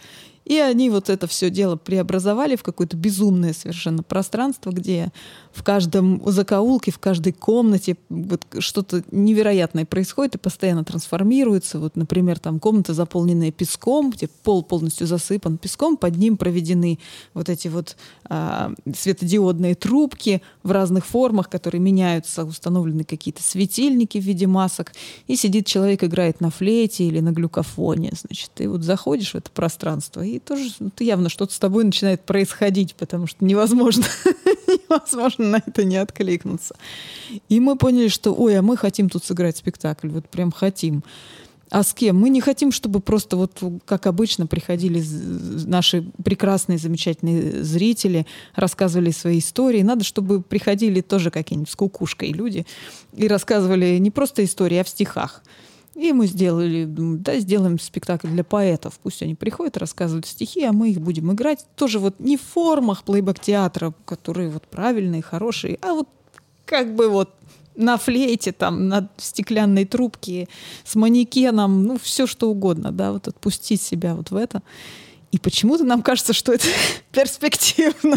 И они вот это все дело преобразовали в какое-то безумное совершенно пространство, где в каждом закоулке, в каждой комнате вот что-то невероятное происходит и постоянно трансформируется. Вот, например, там комната, заполненная песком, где пол полностью засыпан песком, под ним проведены вот эти вот а, светодиодные трубки в разных формах, которые меняются, установлены какие-то светильники в виде масок, и сидит человек, играет на флейте или на глюкофоне, значит, ты вот заходишь в это пространство, и тоже ну, явно что-то с тобой начинает происходить, потому что невозможно, невозможно на это не откликнуться. И мы поняли, что, ой, а мы хотим тут сыграть спектакль, вот прям хотим. А с кем? Мы не хотим, чтобы просто вот как обычно приходили наши прекрасные, замечательные зрители, рассказывали свои истории. Надо, чтобы приходили тоже какие-нибудь с кукушкой люди и рассказывали не просто истории, а в стихах. И мы сделали, да, сделаем спектакль для поэтов. Пусть они приходят, рассказывают стихи, а мы их будем играть. Тоже вот не в формах плейбэк-театра, которые вот правильные, хорошие, а вот как бы вот на флейте, там, на стеклянной трубке, с манекеном, ну, все что угодно, да, вот отпустить себя вот в это. И почему-то нам кажется, что это перспективно.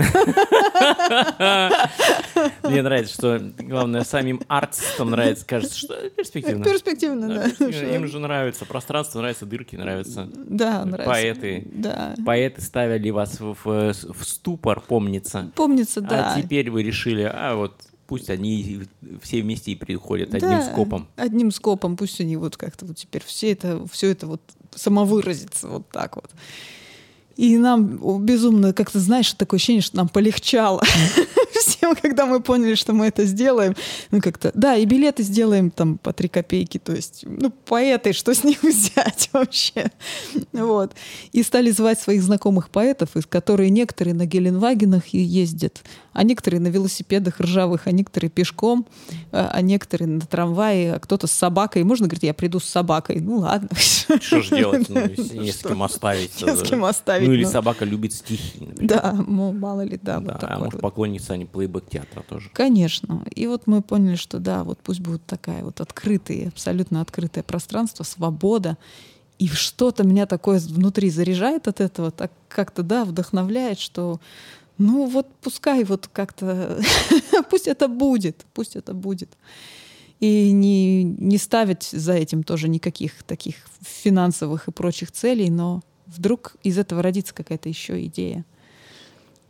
Мне нравится, что, главное, самим артистам нравится, кажется, что перспективно. Перспективно, да. Им же нравится пространство, нравятся дырки, нравятся да, нравится. поэты. Да. Поэты ставили вас в, в, в ступор, помнится. Помнится, да. А теперь вы решили, а вот пусть они все вместе и приходят одним да, скопом. Одним скопом, пусть они вот как-то вот теперь все это, все это вот самовыразится вот так вот. И нам безумно, как-то, знаешь, такое ощущение, что нам полегчало всем, когда мы поняли, что мы это сделаем. Ну, как-то, да, и билеты сделаем там по три копейки. То есть, ну, поэты, что с них взять вообще? Вот. И стали звать своих знакомых поэтов, из которых некоторые на Геленвагенах ездят, а некоторые на велосипедах ржавых, а некоторые пешком, а, а некоторые на трамвае, а кто-то с собакой. Можно говорить, я приду с собакой? Ну ладно. Что же делать? Ну, не с кем оставить. Не с кем оставить. Ну или собака любит стихи. Да, мало ли, да. Да, а может поклонница, а не плейбэк театра тоже. Конечно. И вот мы поняли, что да, вот пусть будет такая вот открытая, абсолютно открытое пространство, свобода. И что-то меня такое внутри заряжает от этого, так как-то, да, вдохновляет, что Ну вот пускай вот как-то, пусть это будет, пусть это будет. И не, не ставить за этим тоже никаких таких финансовых и прочих целей, но вдруг из этого родится какая-то еще идея.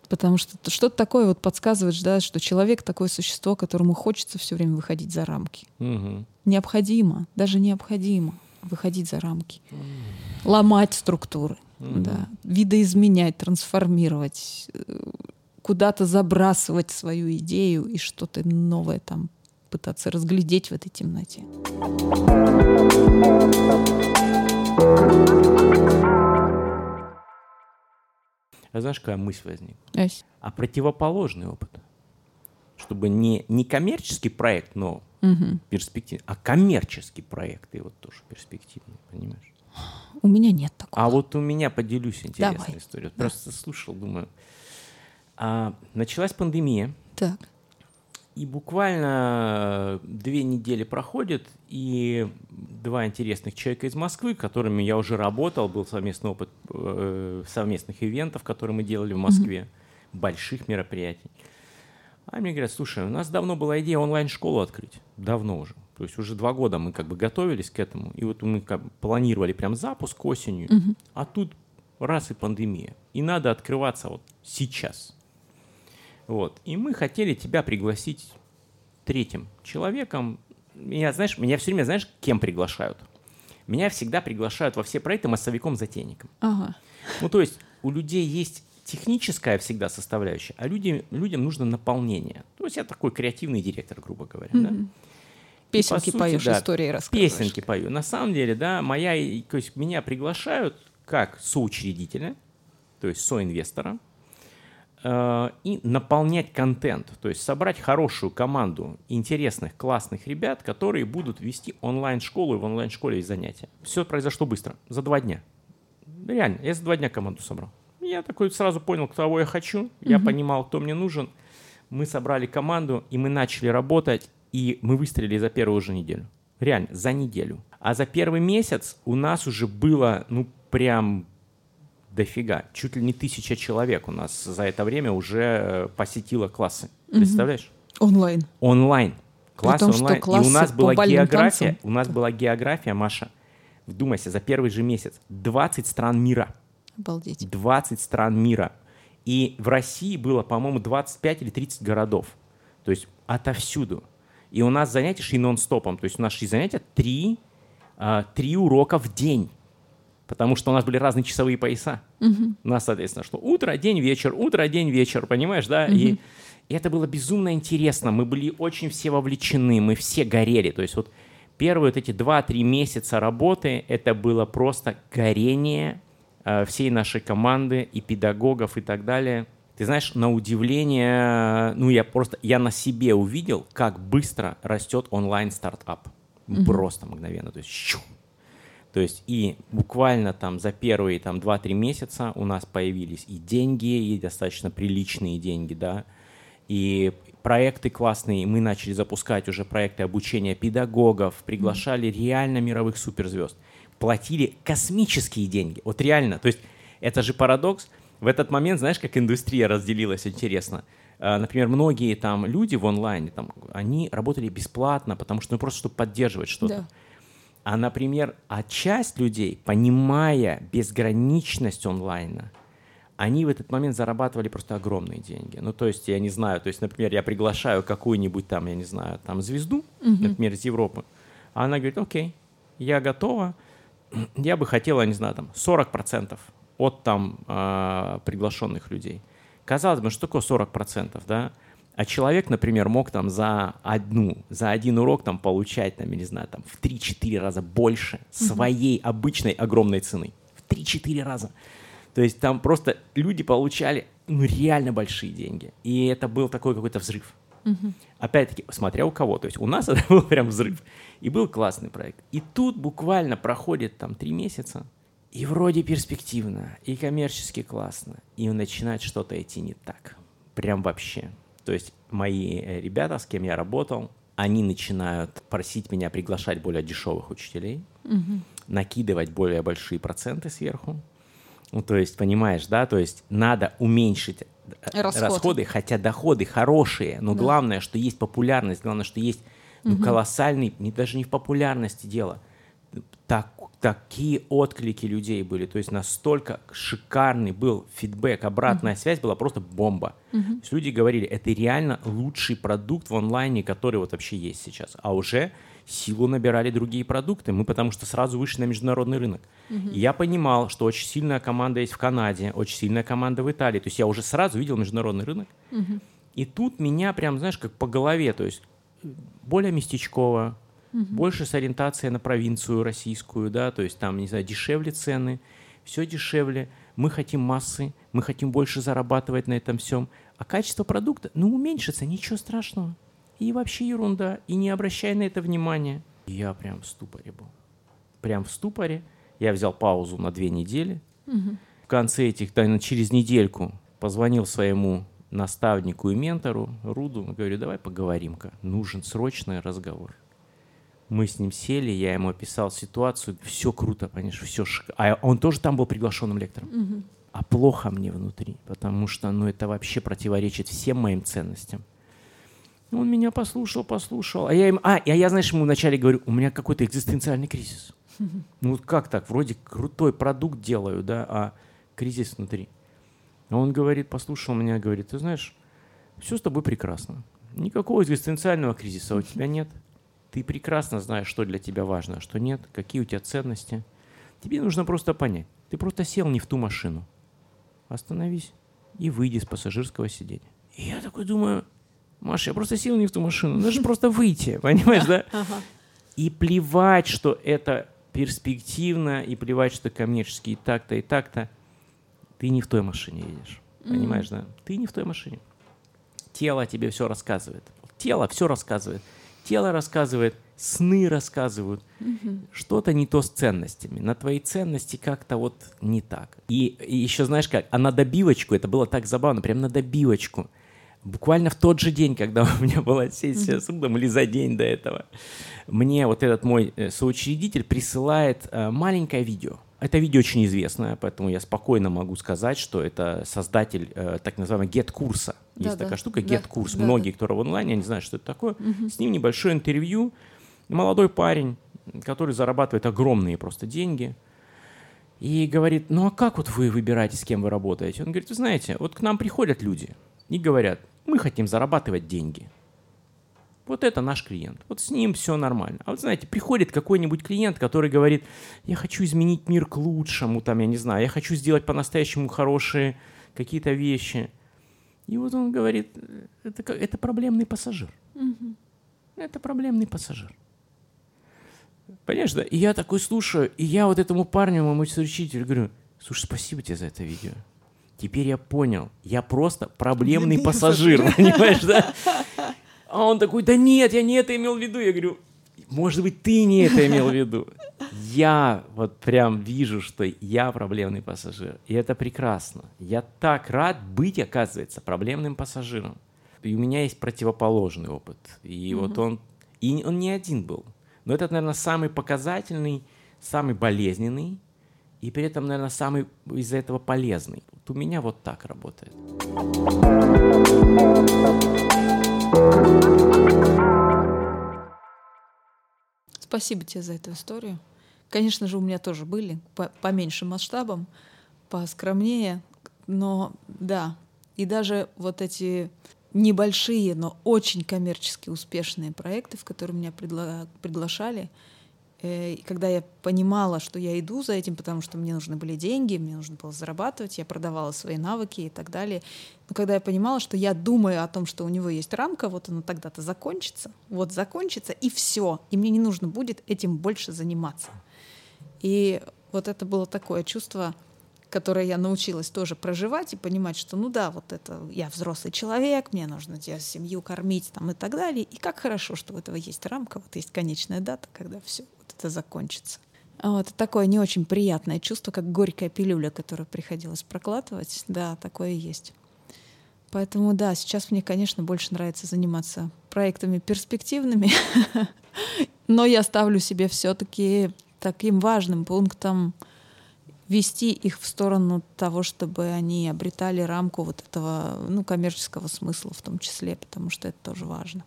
Потому что что-то такое вот подсказывает, да, что человек такое существо, которому хочется все время выходить за рамки. Угу. Необходимо, даже необходимо выходить за рамки, угу. ломать структуры, угу. да, видоизменять, трансформировать, э, куда-то забрасывать свою идею и что-то новое там пытаться разглядеть в этой темноте. А знаешь, какая мысль возникла? Ась. А противоположный опыт. Чтобы не, не коммерческий проект, но угу. перспективный, а коммерческий проект, и вот тоже перспективный, понимаешь? У меня нет такого. А вот у меня поделюсь интересной Давай. историей. Да. Просто слушал, думаю. А, началась пандемия. Так. И буквально две недели проходят, и два интересных человека из Москвы, которыми я уже работал, был совместный опыт э, совместных ивентов, которые мы делали в Москве, mm-hmm. больших мероприятий. А мне говорят, слушай, у нас давно была идея онлайн-школу открыть, давно уже. То есть уже два года мы как бы готовились к этому, и вот мы как бы планировали прям запуск осенью, mm-hmm. а тут раз и пандемия, и надо открываться вот сейчас – вот. И мы хотели тебя пригласить третьим человеком. Меня, знаешь, меня все время, знаешь, кем приглашают? Меня всегда приглашают во все проекты массовиком-затейником. Ага. Ну, то есть у людей есть техническая всегда составляющая, а люди, людям нужно наполнение. То есть я такой креативный директор, грубо говоря. Mm-hmm. Да? Песенки сути, поешь, да, истории рассказываешь. Песенки пою. На самом деле, да, моя, то есть меня приглашают как соучредителя, то есть соинвестора, и наполнять контент, то есть собрать хорошую команду интересных, классных ребят, которые будут вести онлайн-школу и в онлайн-школе есть занятия. Все произошло быстро, за два дня. Реально, я за два дня команду собрал. Я такой сразу понял, кого я хочу, я угу. понимал, кто мне нужен. Мы собрали команду, и мы начали работать, и мы выстрелили за первую же неделю. Реально, за неделю. А за первый месяц у нас уже было, ну, прям дофига. Чуть ли не тысяча человек у нас за это время уже э, посетило классы. Представляешь? Онлайн. Онлайн. Классы том, онлайн. Что И у нас была география, танцам. у нас была география, Маша. Вдумайся, за первый же месяц 20 стран мира. Обалдеть. 20 стран мира. И в России было, по-моему, 25 или 30 городов. То есть отовсюду. И у нас занятия шли нон-стопом. То есть у нас шли занятия 3, 3 урока в день потому что у нас были разные часовые пояса. Угу. У нас, соответственно, что утро, день, вечер, утро, день, вечер, понимаешь, да? Угу. И, и это было безумно интересно. Мы были очень все вовлечены, мы все горели. То есть вот первые вот эти два-три месяца работы, это было просто горение э, всей нашей команды и педагогов и так далее. Ты знаешь, на удивление, ну я просто, я на себе увидел, как быстро растет онлайн-стартап. Мгм. Просто мгновенно. То есть, щу, то есть и буквально там за первые там 2-3 месяца у нас появились и деньги, и достаточно приличные деньги, да, и проекты классные, мы начали запускать уже проекты обучения педагогов, приглашали реально мировых суперзвезд, платили космические деньги, вот реально, то есть это же парадокс, в этот момент, знаешь, как индустрия разделилась, интересно, А, Например, многие там люди в онлайне, там, они работали бесплатно, потому что, ну, просто чтобы поддерживать что-то. Да. А, например, а часть людей, понимая безграничность онлайна, они в этот момент зарабатывали просто огромные деньги. Ну, то есть, я не знаю, то есть, например, я приглашаю какую-нибудь там, я не знаю, там звезду, Мгм. например, из Европы, а она говорит, окей, я готова, я бы хотела, не знаю, там 40% от там а, приглашенных людей. Казалось бы, что такое 40%, да? А человек, например, мог там за одну, за один урок там получать, там, я не знаю, там в 3-4 раза больше своей обычной огромной цены. В 3-4 раза. То есть там просто люди получали ну, реально большие деньги. И это был такой какой-то взрыв. Мгм. Опять-таки, смотря у кого. То есть у нас это был прям взрыв. И был классный проект. И тут буквально проходит там три месяца, и вроде перспективно, и коммерчески классно, и начинает что-то идти не так. Прям вообще. То есть мои э, ребята, с кем я работал, они начинают просить меня приглашать более дешевых учителей, Мгм. накидывать более большие проценты сверху. Ну, то есть, понимаешь, да, то есть надо уменьшить Расход. расходы, хотя доходы хорошие, но Да. главное, что есть популярность, главное, что есть ну, колоссальный, не, даже не в популярности дело, так, такие отклики людей были, то есть настолько шикарный был фидбэк, обратная связь была просто бомба. То есть люди говорили, это реально лучший продукт в онлайне, который вот вообще есть сейчас, а уже силу набирали другие продукты, мы потому что сразу вышли на международный рынок. И я понимал, что очень сильная команда есть в Канаде, очень сильная команда в Италии, то есть я уже сразу видел международный рынок, и тут меня прям, знаешь, как по голове, то есть более местечково, больше с ориентацией на провинцию российскую, да, то есть там, не знаю, дешевле цены, все дешевле, мы хотим массы, мы хотим больше зарабатывать на этом всем, а качество продукта, ну, уменьшится, ничего страшного. И вообще ерунда, и не обращай на это внимания. И я прям в ступоре был. Прям в ступоре. Я взял паузу на две недели. В конце этих, наверное, через недельку позвонил своему наставнику и ментору Руду, говорю, давай поговорим-ка, нужен срочный разговор. Мы с ним сели, я ему описал ситуацию, все круто, понимаешь, все шик... А он тоже там был приглашенным лектором. А плохо мне внутри, потому что, ну, это вообще противоречит всем моим ценностям. Он меня послушал, послушал. А я им, а, а я, знаешь, ему вначале говорю, у меня какой-то экзистенциальный кризис. Ну вот как так? Вроде крутой продукт делаю, да, а кризис внутри. А он говорит, послушал меня, говорит, ты знаешь, все с тобой прекрасно. Никакого экзистенциального кризиса у тебя нет. Ты прекрасно знаешь, что для тебя важно, а что нет, какие у тебя ценности. Тебе нужно просто понять. Ты просто сел не в ту машину. Остановись и выйди с пассажирского сиденья. И я такой думаю, Маша, я просто сел не в ту машину. Надо же просто выйти, понимаешь, да? И плевать, что это перспективно, и плевать, что коммерчески и так-то, и так-то. Ты не в той машине едешь. Понимаешь, да? Ты не в той машине. Тело тебе все рассказывает. Тело все рассказывает. Тело рассказывает, сны рассказывают. Что-то не то с ценностями. На твои ценности как-то вот не так. И, и еще знаешь как, а на добивочку, это было так забавно, прям на добивочку. Буквально в тот же день, когда у меня была сессия с Рудом, или за день до этого, мне вот этот мой э, соучредитель присылает э, маленькое видео. Это видео очень известное, поэтому я спокойно могу сказать, что это создатель э, так называемого get-курса. Есть Да-да. такая штука Да, get-курс. да-да. Многие, кто в онлайне, они знают, что это такое. С ним небольшое интервью. Молодой парень, который зарабатывает огромные просто деньги. И говорит, ну а как вот вы выбираете, с кем вы работаете? Он говорит, вы знаете, вот к нам приходят люди и говорят, мы хотим зарабатывать деньги. Вот это наш клиент. Вот с ним все нормально. А вот знаете, приходит какой-нибудь клиент, который говорит, я хочу изменить мир к лучшему, там, я не знаю, я хочу сделать по-настоящему хорошие какие-то вещи. И вот он говорит, это, это проблемный пассажир. Это проблемный пассажир. Понимаешь, да? И я такой слушаю, и я вот этому парню, моему учителю, говорю, слушай, спасибо тебе за это видео. Теперь я понял, я просто проблемный Проблемный пассажир, понимаешь, да? А он такой, да нет, я не это имел в виду. Я говорю, может быть, ты не это имел в виду. Я вот прям вижу, что я проблемный пассажир. И это прекрасно. Я так рад быть, оказывается, проблемным пассажиром. И у меня есть противоположный опыт. И вот он... И он не один был. Но это, наверное, самый показательный, самый болезненный, и при этом, наверное, самый из-за этого полезный. Вот у меня вот так работает. Спасибо тебе за эту историю. Конечно же, у меня тоже были по, по меньшим масштабам, поскромнее, но да. И даже вот эти небольшие, но очень коммерчески успешные проекты, в которые меня пригла- приглашали, и когда я понимала, что я иду за этим, потому что мне нужны были деньги, мне нужно было зарабатывать, я продавала свои навыки и так далее. Но когда я понимала, что я думаю о том, что у него есть рамка, вот она тогда-то закончится, вот закончится, и все, и мне не нужно будет этим больше заниматься. И вот это было такое чувство, которое я научилась тоже проживать и понимать, что ну да, вот это я взрослый человек, мне нужно тебе семью кормить там и так далее. И как хорошо, что у этого есть рамка, вот есть конечная дата, когда все это закончится. Вот такое не очень приятное чувство, как горькая пилюля, которую приходилось прокладывать. Да, такое есть. Поэтому да, сейчас мне, конечно, больше нравится заниматься проектами перспективными, но я ставлю себе все-таки таким важным пунктом вести их в сторону того, чтобы они обретали рамку вот этого ну, коммерческого смысла в том числе, потому что это тоже важно.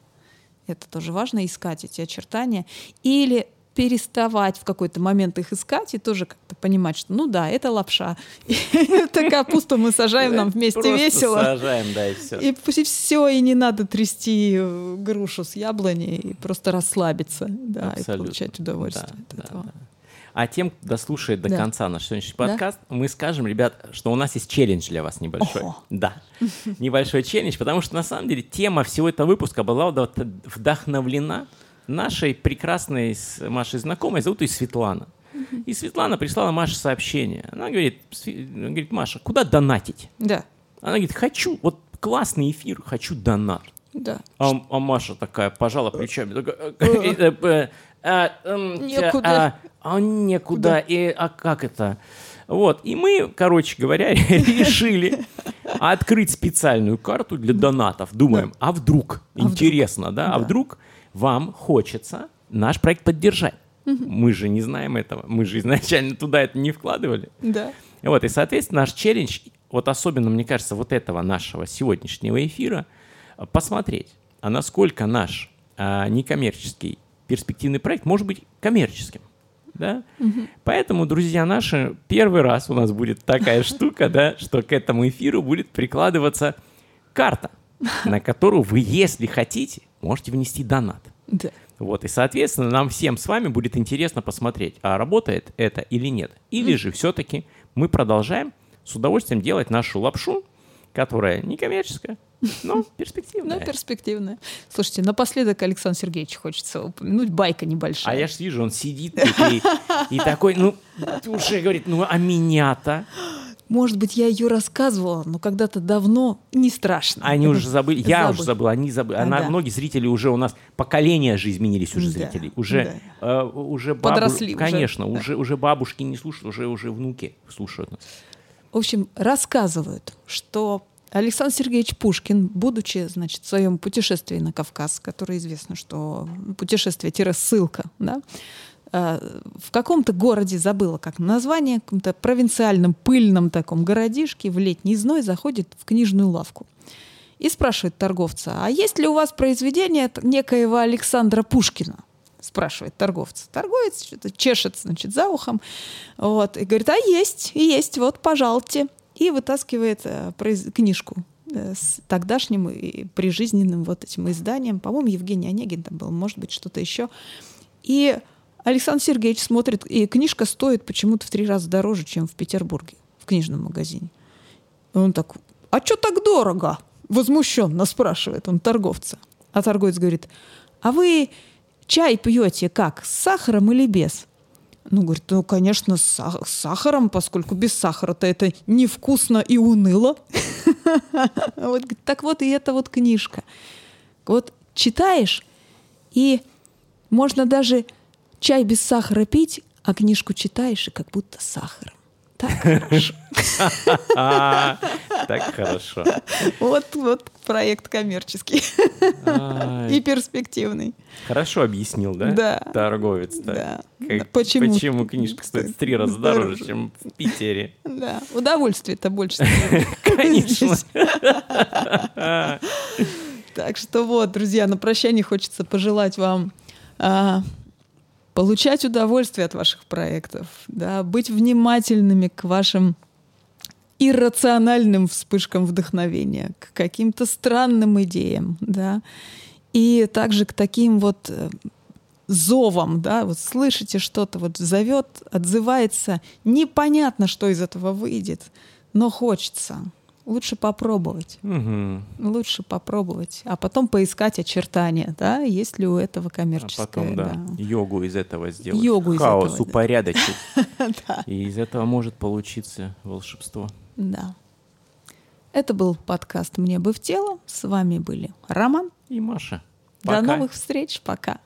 Это тоже важно искать эти очертания. Или переставать в какой-то момент их искать и тоже как-то понимать, что ну да, это лапша. Это капусту мы сажаем нам вместе весело. сажаем, да, и все. И пусть все, и не надо трясти э, грушу с яблони, и просто расслабиться, да, и получать удовольствие от этого. А тем, кто дослушает до да. конца наш сегодняшний подкаст, да? мы скажем, ребят, что у нас есть челлендж для вас небольшой. Ого. Да, небольшой челлендж, потому что на самом деле тема всего этого выпуска была вдохновлена нашей прекрасной с Машей знакомой, зовут ее Светлана. И Светлана прислала Маше сообщение. Она говорит, говорит, Маша, куда донатить? Да. Она говорит, хочу, вот классный эфир, хочу донат. Да. А, а Маша такая пожала плечами. Такая, «Э, э, а, некуда. А, а некуда. И, а как это? Вот. И мы, короче говоря, решили открыть специальную карту для донатов. Думаем, а вдруг? А Интересно, вдруг? да? А вдруг вам хочется наш проект поддержать? Мы же не знаем этого. Мы же изначально туда это не вкладывали. Да. Вот, и, соответственно, наш челлендж, вот особенно, мне кажется, вот этого нашего сегодняшнего эфира, посмотреть, а насколько наш а, некоммерческий перспективный проект может быть коммерческим. Да? Угу. Поэтому, друзья наши, первый раз у нас будет такая штука, да, что к этому эфиру будет прикладываться карта, на которую вы, если хотите, можете внести донат. Да. Вот, и, соответственно, нам всем с вами будет интересно посмотреть, а работает это или нет. Или же все-таки мы продолжаем с удовольствием делать нашу лапшу, которая не коммерческая, но перспективная. Ну, перспективная. Слушайте, напоследок Александр Сергеевич хочется упомянуть, байка небольшая. А я ж вижу, он сидит и, и такой, ну, уже говорит, ну, а меня-то? Может быть, я ее рассказывала, но когда-то давно не страшно. Они уже забыли, я Забыл. уже забыл, они забыли. Она, да. Многие зрители уже у нас, поколения же изменились уже да. зрители. Уже, да. э, уже бабу... Подросли Конечно, уже, уже, уже бабушки не слушают, уже, уже внуки слушают нас. В общем, рассказывают, что Александр Сергеевич Пушкин, будучи, значит, в своем путешествии на Кавказ, которое известно, что путешествие-ссылка, да, в каком-то городе, забыла как название, в каком-то провинциальном пыльном таком городишке в летний зной заходит в книжную лавку и спрашивает торговца, а есть ли у вас произведение некоего Александра Пушкина? спрашивает торговца. Торговец что-то чешет, значит, за ухом. Вот, и говорит, а есть, есть, вот, пожалуйте и вытаскивает э, книжку э, с тогдашним и прижизненным вот этим изданием. По-моему, Евгений Онегин там был, может быть, что-то еще. И Александр Сергеевич смотрит, и книжка стоит почему-то в три раза дороже, чем в Петербурге, в книжном магазине. И он так, а что так дорого? Возмущенно спрашивает он торговца. А торговец говорит, а вы чай пьете как, с сахаром или без? Ну, говорит, ну, конечно, с сахаром, поскольку без сахара-то это невкусно и уныло. Вот, так вот, и эта вот книжка. Вот читаешь, и можно даже чай без сахара пить, а книжку читаешь, и как будто сахаром. Так хорошо. Так хорошо. Вот, вот проект коммерческий и перспективный. Хорошо объяснил, да? Да. Торговец. Да. Почему? Почему книжка стоит в три раза дороже, чем в Питере? Да. Удовольствие-то больше. Конечно. Так что вот, друзья, на прощание хочется пожелать вам а, получать удовольствие от ваших проектов, да, быть внимательными к вашим иррациональным вспышкам вдохновения, к каким-то странным идеям, да, и также к таким вот э, зовам, да, вот слышите что-то, вот зовет, отзывается, непонятно, что из этого выйдет, но хочется. Лучше попробовать. Угу. Лучше попробовать. А потом поискать очертания, да, есть ли у этого коммерческое. А потом, да, да. йогу из этого сделать. Йогу Хаос из этого, упорядочить. И из этого может получиться волшебство. Да. Это был подкаст «Мне бы в тело». С вами были Роман и Маша. До новых встреч. Пока.